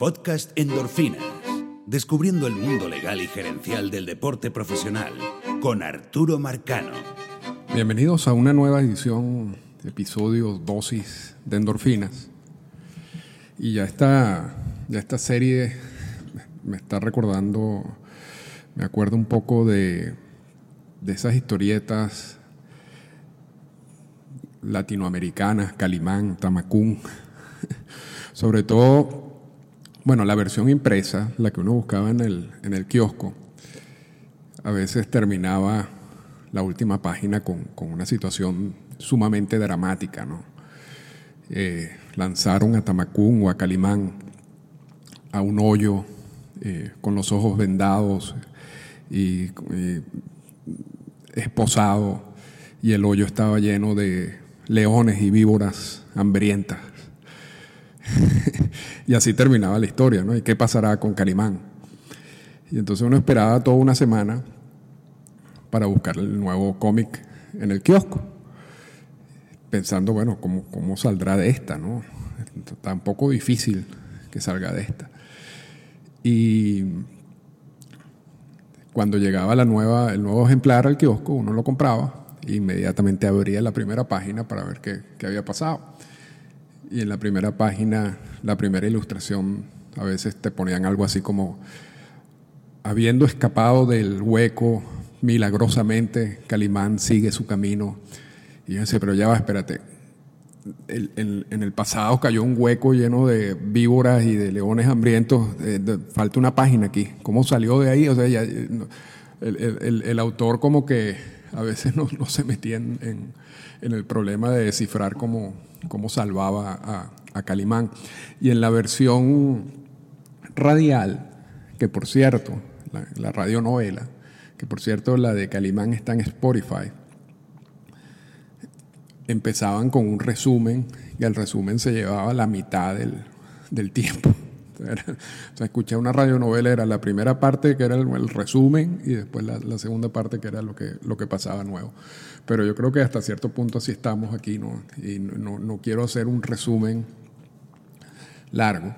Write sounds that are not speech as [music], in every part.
Podcast Endorfinas. Descubriendo el mundo legal y gerencial del deporte profesional con Arturo Marcano. Bienvenidos a una nueva edición, episodio dosis de endorfinas. Y ya está, ya esta serie me está recordando, me acuerdo un poco de, de esas historietas latinoamericanas, Calimán, Tamacún, [laughs] sobre todo, bueno, la versión impresa, la que uno buscaba en el, en el kiosco, a veces terminaba la última página con, una situación sumamente dramática, ¿no? Eh, lanzaron a Tamacún o a Calimán a un hoyo eh, con los ojos vendados y esposado y el hoyo estaba lleno de leones y víboras hambrientas. [laughs] y así terminaba la historia, ¿no? ¿Y qué pasará con Calimán? Y entonces uno esperaba toda una semana para buscar el nuevo cómic en el kiosco, pensando, bueno, ¿cómo, cómo saldrá de esta, no? Tampoco difícil que salga de esta. Y cuando llegaba la nueva, el nuevo ejemplar al kiosco, uno lo compraba inmediatamente abría la primera página para ver qué, qué, había pasado. Y en la primera página, la primera ilustración, a veces te ponían algo así como, habiendo escapado del hueco, milagrosamente, Calimán sigue su camino. Y yo decía, pero ya va, espérate. en, el pasado cayó un hueco lleno de víboras y de leones hambrientos. Eh, falta una página aquí. ¿Cómo salió de ahí? O sea, ya, el, el, el autor como que a veces no, se metía en, el problema de descifrar cómo, cómo salvaba a, Calimán. Y en la versión radial, que por cierto, la, la radionovela, que por cierto la de Calimán está en Spotify, empezaban con un resumen y el resumen se llevaba la mitad del, del tiempo. O sea, escuché una radionovela, era la primera parte que era el, resumen y después la, segunda parte que era lo que, lo que pasaba nuevo. Pero yo creo que hasta cierto punto así estamos aquí, ¿no? Y no, quiero hacer un resumen largo,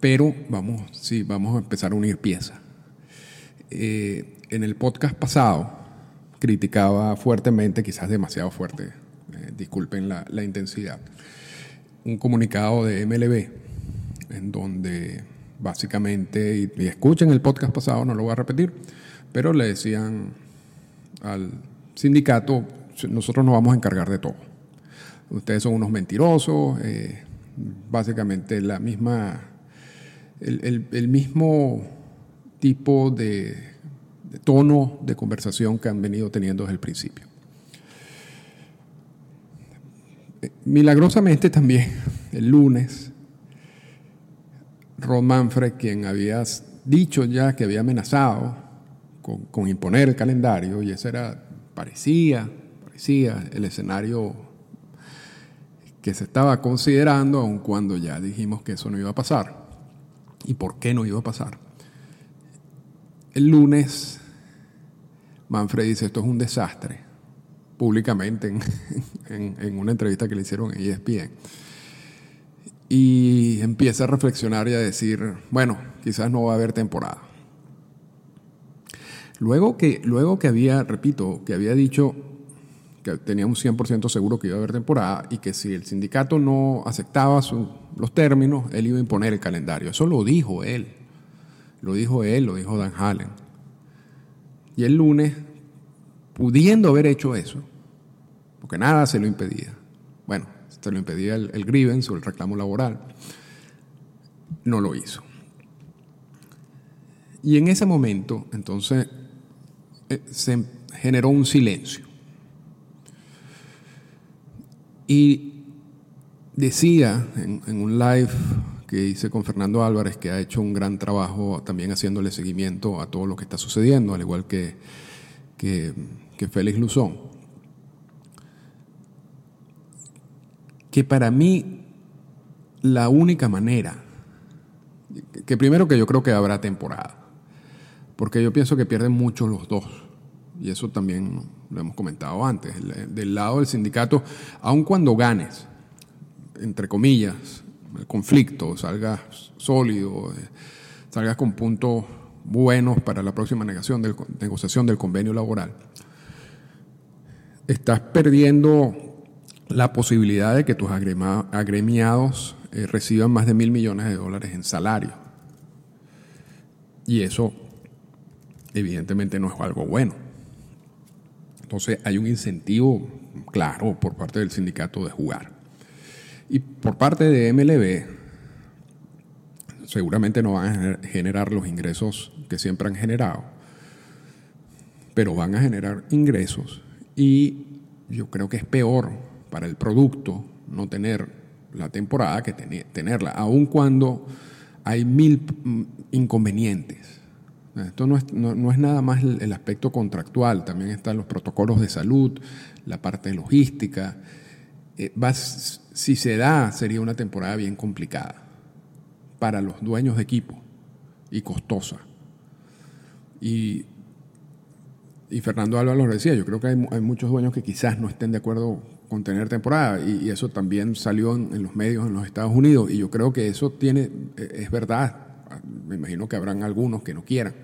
pero vamos, sí, vamos a empezar a unir piezas. Eh, en el podcast pasado criticaba fuertemente, quizás demasiado fuerte, eh, disculpen la, la intensidad, un comunicado de MLB en donde básicamente, y, escuchen el podcast pasado, no lo voy a repetir, pero le decían al sindicato, nosotros nos vamos a encargar de todo. Ustedes son unos mentirosos, eh, básicamente la misma, el, mismo tipo de, de, tono de conversación que han venido teniendo desde el principio. Eh, milagrosamente también, el lunes, Ron Manfred, quien había dicho ya que había amenazado con, imponer el calendario, y ese era, parecía, parecía el escenario que se estaba considerando, aun cuando ya dijimos que eso no iba a pasar. ¿Y por qué no iba a pasar? El lunes, Manfred dice, esto es un desastre, públicamente en, [laughs] en una entrevista que le hicieron en ESPN y empieza a reflexionar y a decir, bueno, quizás no va a haber temporada. Luego que, luego que había, repito, que había dicho que tenía un 100% seguro que iba a haber temporada y que si el sindicato no aceptaba los términos, él iba a imponer el calendario. Eso lo dijo él. Lo dijo él, lo dijo Dan Hallen. Y el lunes, pudiendo haber hecho eso, porque nada se lo impedía, bueno, se lo impedía el, el grievance o el reclamo laboral. No lo hizo. Y en ese momento, entonces, eh, se generó un silencio. Y decía en, un live que hice con Fernando Álvarez, que ha hecho un gran trabajo también haciéndole seguimiento a todo lo que está sucediendo, al igual que, que, que Félix Luzón, que para mí la única manera, que primero que yo creo que habrá temporada, porque yo pienso que pierden mucho los dos, y eso también lo hemos comentado antes, del lado del sindicato, aun cuando ganes, entre comillas, el conflicto, salgas sólido, eh, salgas con puntos buenos para la próxima negociación del convenio laboral, estás perdiendo la posibilidad de que tus agremiados eh, reciban más de mil millones de dólares en salario. Y eso evidentemente no es algo bueno. Entonces hay un incentivo claro por parte del sindicato de jugar. Y por parte de MLB, seguramente no van a generar los ingresos que siempre han generado, pero van a generar ingresos y yo creo que es peor para el producto no tener la temporada que tenerla, aun cuando hay mil mm, inconvenientes. Esto no es, no, es nada más el, aspecto contractual, también están los protocolos de salud, la parte logística. Eh, si se da, sería una temporada bien complicada para los dueños de equipo y costosa. Y, y Fernando Álvaro lo decía, yo creo que hay, muchos dueños que quizás no estén de acuerdo con tener temporada y, eso también salió en, los medios en los Estados Unidos y yo creo que eso tiene, e, es verdad, me imagino que habrán algunos que no quieran,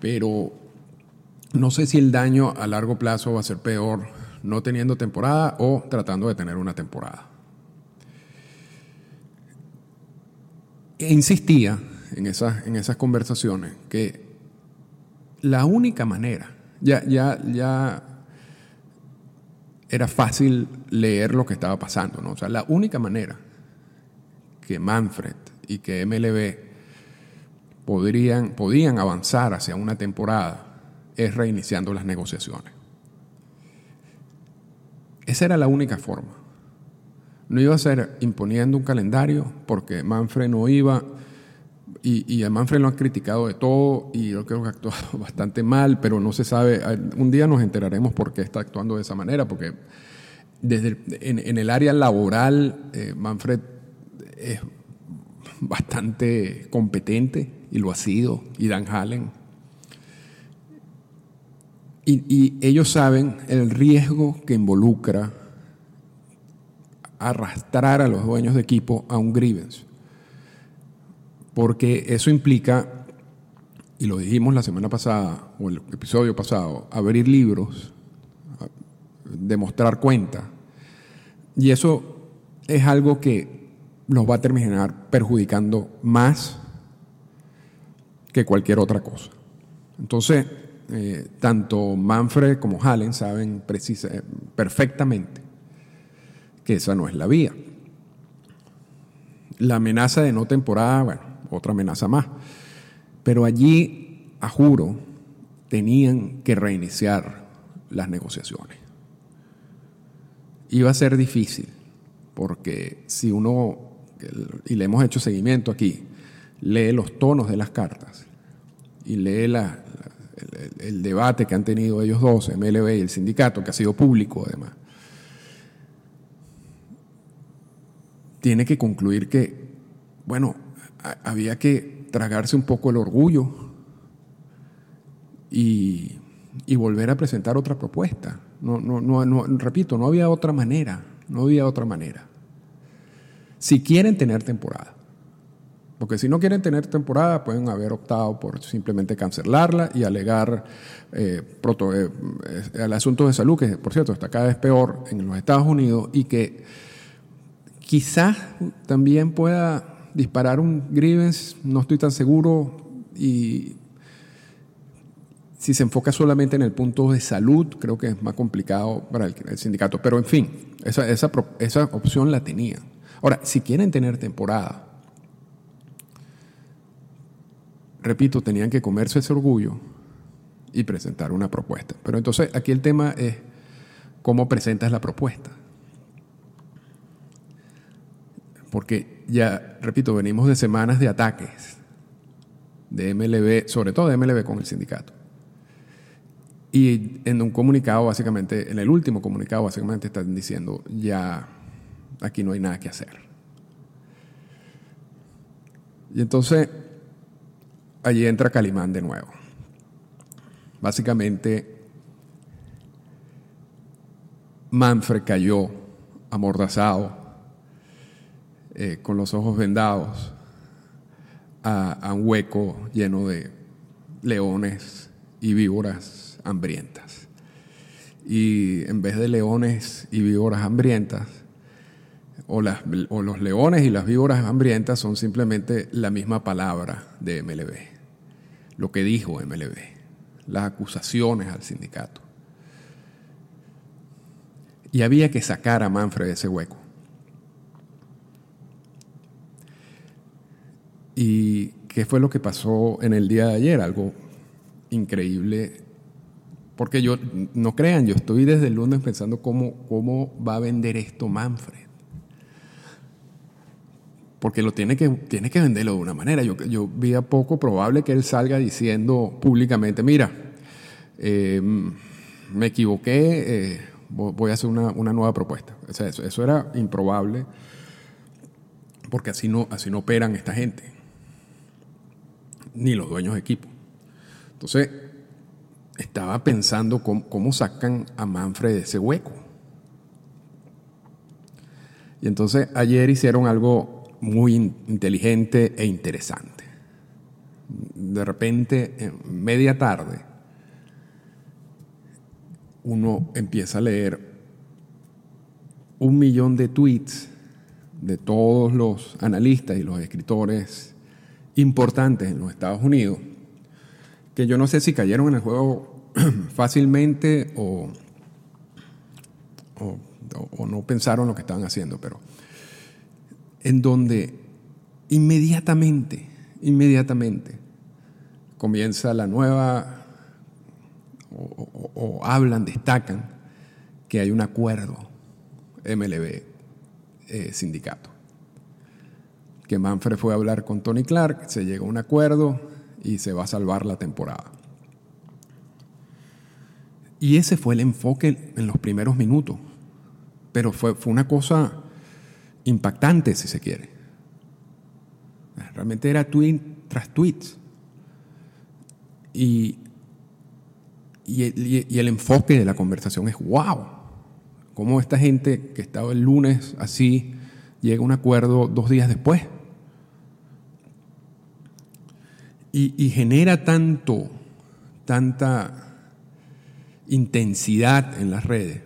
pero no sé si el daño a largo plazo va a ser peor no teniendo temporada o tratando de tener una temporada. E insistía en esas, en esas conversaciones que la única manera, ya, ya, ya era fácil leer lo que estaba pasando, ¿no? O sea, la única manera que Manfred y que MLB podrían, podían avanzar hacia una temporada es reiniciando las negociaciones. Esa era la única forma. No iba a ser imponiendo un calendario porque Manfred no iba y, a Manfred lo han criticado de todo y yo creo que ha actuado [laughs] bastante mal, pero no se sabe, un día nos enteraremos por qué está actuando de esa manera, porque desde en, el área laboral eh, Manfred es bastante competente y lo ha sido, y Dan Hallen. Y, y ellos saben el riesgo que involucra arrastrar a los dueños de equipo a un grievance porque eso implica, y lo dijimos la semana pasada, o el episodio pasado, abrir libros, demostrar cuenta, y eso es algo que nos va a terminar perjudicando más que cualquier otra cosa. Entonces, eh, tanto Manfred como Hallen saben precisa, perfectamente que esa no es la vía. La amenaza de no temporada, bueno, otra amenaza más. Pero allí, a juro, tenían que reiniciar las negociaciones. Iba a ser difícil, porque si uno, y le hemos hecho seguimiento aquí, lee los tonos de las cartas y lee el, el, debate que han tenido ellos dos, MLB y el sindicato, que ha sido público además, tiene que concluir que, bueno, había que tragarse un poco el orgullo y, volver a presentar otra propuesta. No, no, no, repito, no había otra manera, no había otra manera. Si quieren tener temporada, porque si no quieren tener temporada, pueden haber optado por simplemente cancelarla y alegar eh, eh, el asunto de salud, que por cierto está cada vez peor en los Estados Unidos y que quizás también pueda disparar un grievance, no estoy tan seguro. Y si se enfoca solamente en el punto de salud, creo que es más complicado para el, sindicato. Pero en fin, esa, esa, esa opción la tenía. Ahora, si quieren tener temporada, repito, tenían que comerse ese orgullo y presentar una propuesta. Pero entonces aquí el tema es cómo presentas la propuesta. Porque ya, repito, venimos de semanas de ataques de MLB, sobre todo de MLB con el sindicato. Y en un comunicado, básicamente, en el último comunicado, básicamente están diciendo, ya aquí no hay nada que hacer. Y entonces, allí entra Calimán de nuevo. Básicamente, Manfred cayó amordazado eh, con los ojos vendados a, un hueco lleno de leones y víboras hambrientas. Y en vez de leones y víboras hambrientas, o, las, o los leones y las víboras hambrientas son simplemente la misma palabra de MLB, lo que dijo MLB, las acusaciones al sindicato. Y había que sacar a Manfred de ese hueco. ¿Y qué fue lo que pasó en el día de ayer? Algo increíble. Porque yo, no crean, yo estoy desde el lunes pensando cómo, cómo va a vender esto Manfred porque lo tiene que, tiene que venderlo de una manera. Yo, yo vi a poco probable que él salga diciendo públicamente, mira, eh, me equivoqué, eh, voy a hacer una, nueva propuesta. O sea, eso, era improbable, porque así no, así no operan esta gente, ni los dueños de equipo. Entonces, estaba pensando cómo, sacan a Manfred de ese hueco. Y entonces ayer hicieron algo muy inteligente e interesante. De repente, en media tarde, uno empieza a leer un millón de tweets de todos los analistas y los escritores importantes en los Estados Unidos, que yo no sé si cayeron en el juego [clears throat] fácilmente o, o, no pensaron lo que estaban haciendo, pero en donde inmediatamente, inmediatamente comienza la nueva, o, hablan, destacan que hay un acuerdo MLB eh, sindicato. Que Manfred fue a hablar con Tony Clark, se llegó a un acuerdo y se va a salvar la temporada. Y ese fue el enfoque en los primeros minutos. Pero fue, fue una cosa impactante, si se quiere. Realmente era tweet tras tweet. Y, y, el enfoque de la conversación es, wow, cómo esta gente que estaba el lunes así llega un acuerdo dos días después. Y, y genera tanto, tanta intensidad en las redes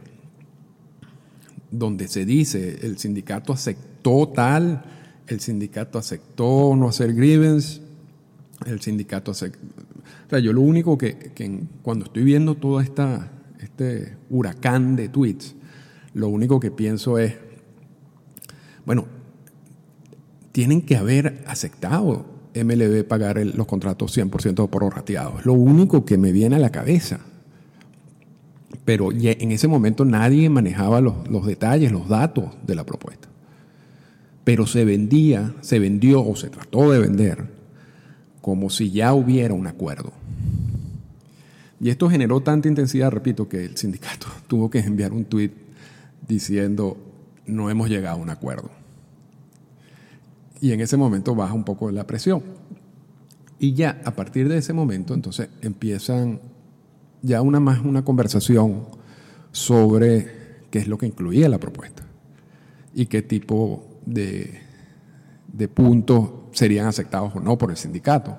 donde se dice el sindicato aceptó tal, el sindicato aceptó no hacer grievance, el sindicato aceptó... O sea, yo lo único que, cuando estoy viendo todo esta, este huracán de tweets, lo único que pienso es, bueno, tienen que haber aceptado MLB pagar los contratos 100% prorrateados. Lo único que me viene a la cabeza pero en ese momento nadie manejaba los, los, detalles, los datos de la propuesta. Pero se vendía, se vendió o se trató de vender como si ya hubiera un acuerdo. Y esto generó tanta intensidad, repito, que el sindicato [laughs] tuvo que enviar un tuit diciendo no hemos llegado a un acuerdo. Y en ese momento baja un poco la presión. Y ya a partir de ese momento entonces empiezan ya una más una conversación sobre qué es lo que incluía la propuesta y qué tipo de, de puntos serían aceptados o no por el sindicato.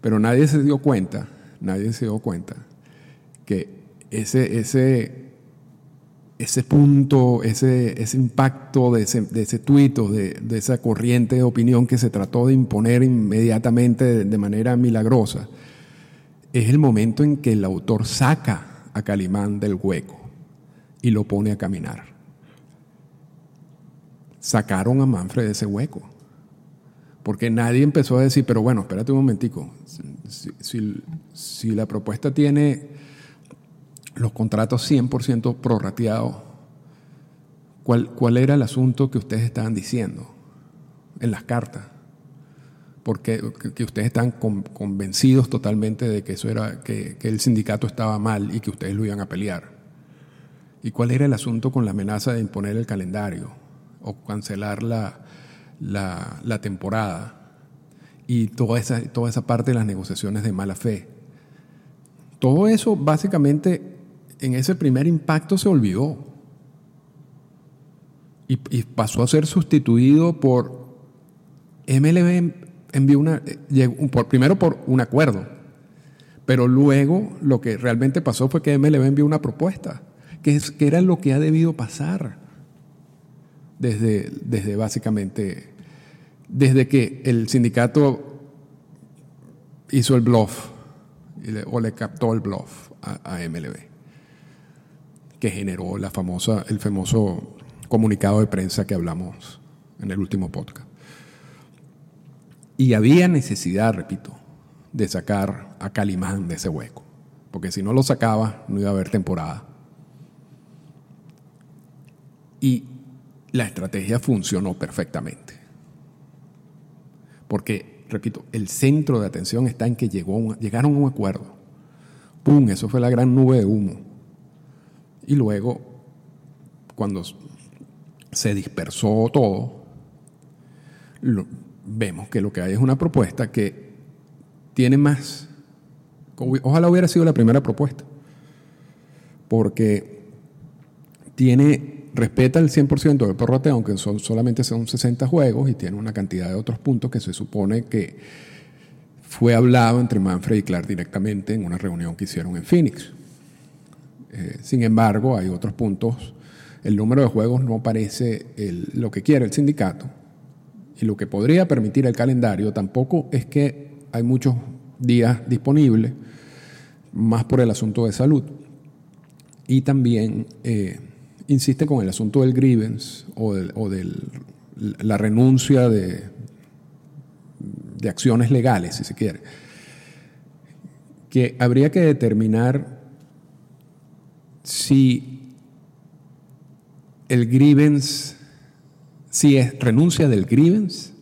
Pero nadie se dio cuenta, nadie se dio cuenta que ese, ese, ese punto, ese, ese impacto de ese, de ese tuit o de, de, esa corriente de opinión que se trató de imponer inmediatamente de manera milagrosa, es el momento en que el autor saca a Calimán del hueco y lo pone a caminar. Sacaron a Manfred de ese hueco. Porque nadie empezó a decir, pero bueno, espérate un momentico, si, la propuesta tiene los contratos 100% prorrateados, ¿cuál, ¿cuál era el asunto que ustedes estaban diciendo en las cartas? porque que ustedes están convencidos totalmente de que eso era que, el sindicato estaba mal y que ustedes lo iban a pelear. ¿Y cuál era el asunto con la amenaza de imponer el calendario o cancelar la, la, temporada? Y toda esa, toda esa parte de las negociaciones de mala fe. Todo eso básicamente en ese primer impacto se olvidó. y, pasó a ser sustituido por MLB envió una, por, primero por un acuerdo, pero luego lo que realmente pasó fue que MLB envió una propuesta, que, es, que era lo que ha debido pasar desde, desde básicamente, desde que el sindicato hizo el bluff o le captó el bluff a MLB, que generó la famosa, el famoso comunicado de prensa que hablamos en el último podcast. Y había necesidad, repito, de sacar a Calimán de ese hueco, porque si no lo sacaba no iba a haber temporada. Y la estrategia funcionó perfectamente. Porque, repito, el centro de atención está en que llegó, llegaron a un acuerdo. ¡Pum! Eso fue la gran nube de humo. Y luego, cuando se dispersó todo, vemos que lo que hay es una propuesta que tiene más. Ojalá hubiera sido la primera propuesta, porque tiene, respeta el 100% del prorrateo, aunque son, solamente son 60 juegos y tiene una cantidad de otros puntos que se supone que fue hablado entre Manfred y Clark directamente en una reunión que hicieron en Phoenix. Eh, sin embargo, hay otros puntos el número de juegos no parece lo que quiere el sindicato y lo que podría permitir el calendario tampoco es que hay muchos días disponibles, más por el asunto de salud. Y también eh, insiste con el asunto del grievance o de la renuncia de, de acciones legales, si se quiere, que habría que determinar si el grievance, si es renuncia del grievance,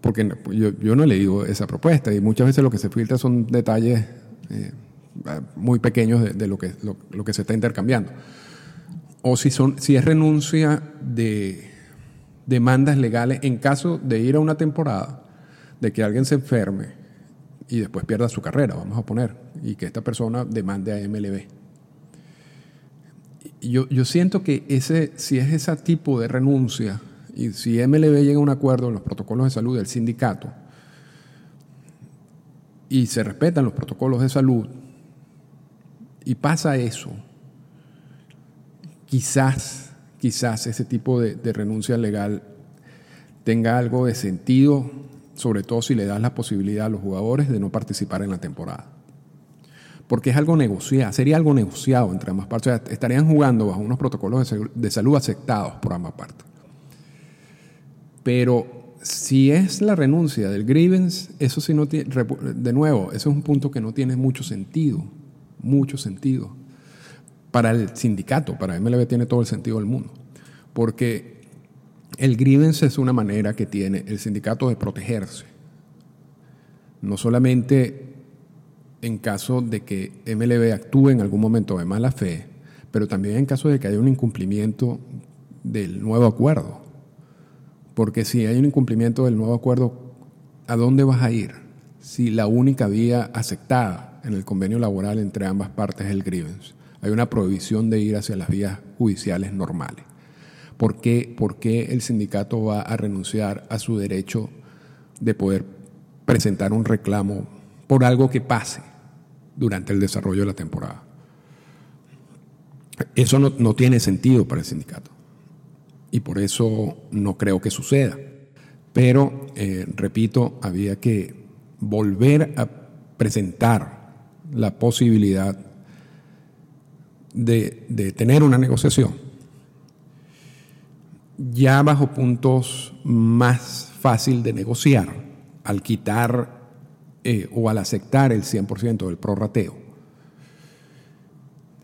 porque yo, no le digo esa propuesta y muchas veces lo que se filtra son detalles eh, muy pequeños de, lo, que, lo, que se está intercambiando. O si, son, si es renuncia de demandas legales en caso de ir a una temporada, de que alguien se enferme y después pierda su carrera, vamos a poner, y que esta persona demande a MLB yo, yo siento que ese, si es ese tipo de renuncia y si MLB llega a un acuerdo en los protocolos de salud del sindicato y se respetan los protocolos de salud y pasa eso, quizás, quizás ese tipo de, de renuncia legal tenga algo de sentido, sobre todo si le das la posibilidad a los jugadores de no participar en la temporada porque es algo negociado, sería algo negociado entre ambas partes. estarían jugando bajo unos protocolos de salud aceptados por ambas partes. Pero si es la renuncia del grievance, eso sí no tiene, de nuevo, eso es un punto que no tiene mucho sentido, mucho sentido. Para el sindicato, para MLB tiene todo el sentido del mundo, porque el grievance es una manera que tiene el sindicato de protegerse. No solamente en caso de que MLB actúe en algún momento de mala fe, pero también en caso de que haya un incumplimiento del nuevo acuerdo. Porque si hay un incumplimiento del nuevo acuerdo, ¿a dónde vas a ir? Si la única vía aceptada en el convenio laboral entre ambas partes es el grievance. Hay una prohibición de ir hacia las vías judiciales normales. ¿Por qué, ¿Por qué el sindicato va a renunciar a su derecho de poder presentar un reclamo por algo que pase? Durante el desarrollo de la temporada. Eso no, tiene sentido para el sindicato y por eso no creo que suceda. Pero, eh, repito, había que volver a presentar la posibilidad de, de, tener una negociación ya bajo puntos más fácil de negociar, al quitar eh, o al aceptar el 100% del prorrateo.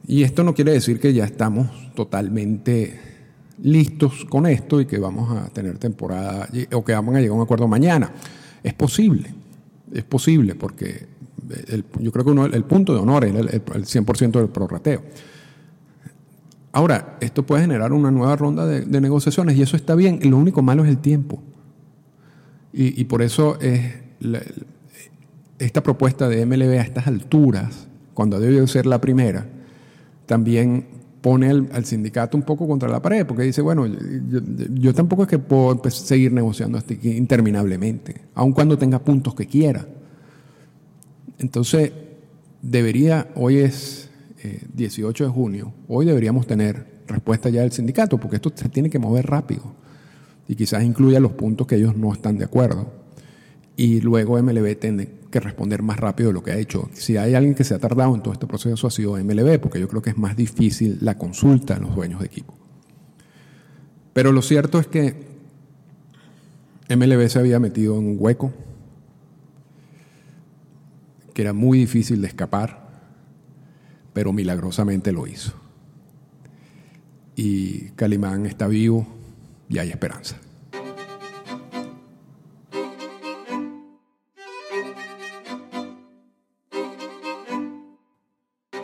Y esto no quiere decir que ya estamos totalmente listos con esto y que vamos a tener temporada o que vamos a llegar a un acuerdo mañana. Es posible, es posible porque yo creo que el punto de honor es el, 100% del prorrateo. Ahora, esto puede generar una nueva ronda de, negociaciones y eso está bien. Lo único malo es el tiempo. Y, y por eso es esta propuesta de MLB a estas alturas, cuando debió ser la primera, también pone al, sindicato un poco contra la pared, porque dice, bueno, yo, tampoco es que puedo seguir negociando hasta aquí interminablemente, aun cuando tenga puntos que quiera. Entonces, debería, hoy es 18 eh, de junio, hoy deberíamos tener respuesta ya del sindicato, porque esto se tiene que mover rápido y quizás incluya los puntos que ellos no están de acuerdo. Y luego MLB tiene que responder más rápido de lo que ha hecho. Si hay alguien que se ha tardado en todo este proceso ha sido MLB, porque yo creo que es más difícil la consulta en los dueños de equipo. Pero lo cierto es que MLB se había metido en un hueco que era muy difícil de escapar, pero milagrosamente lo hizo. Y Calimán está vivo y hay esperanza.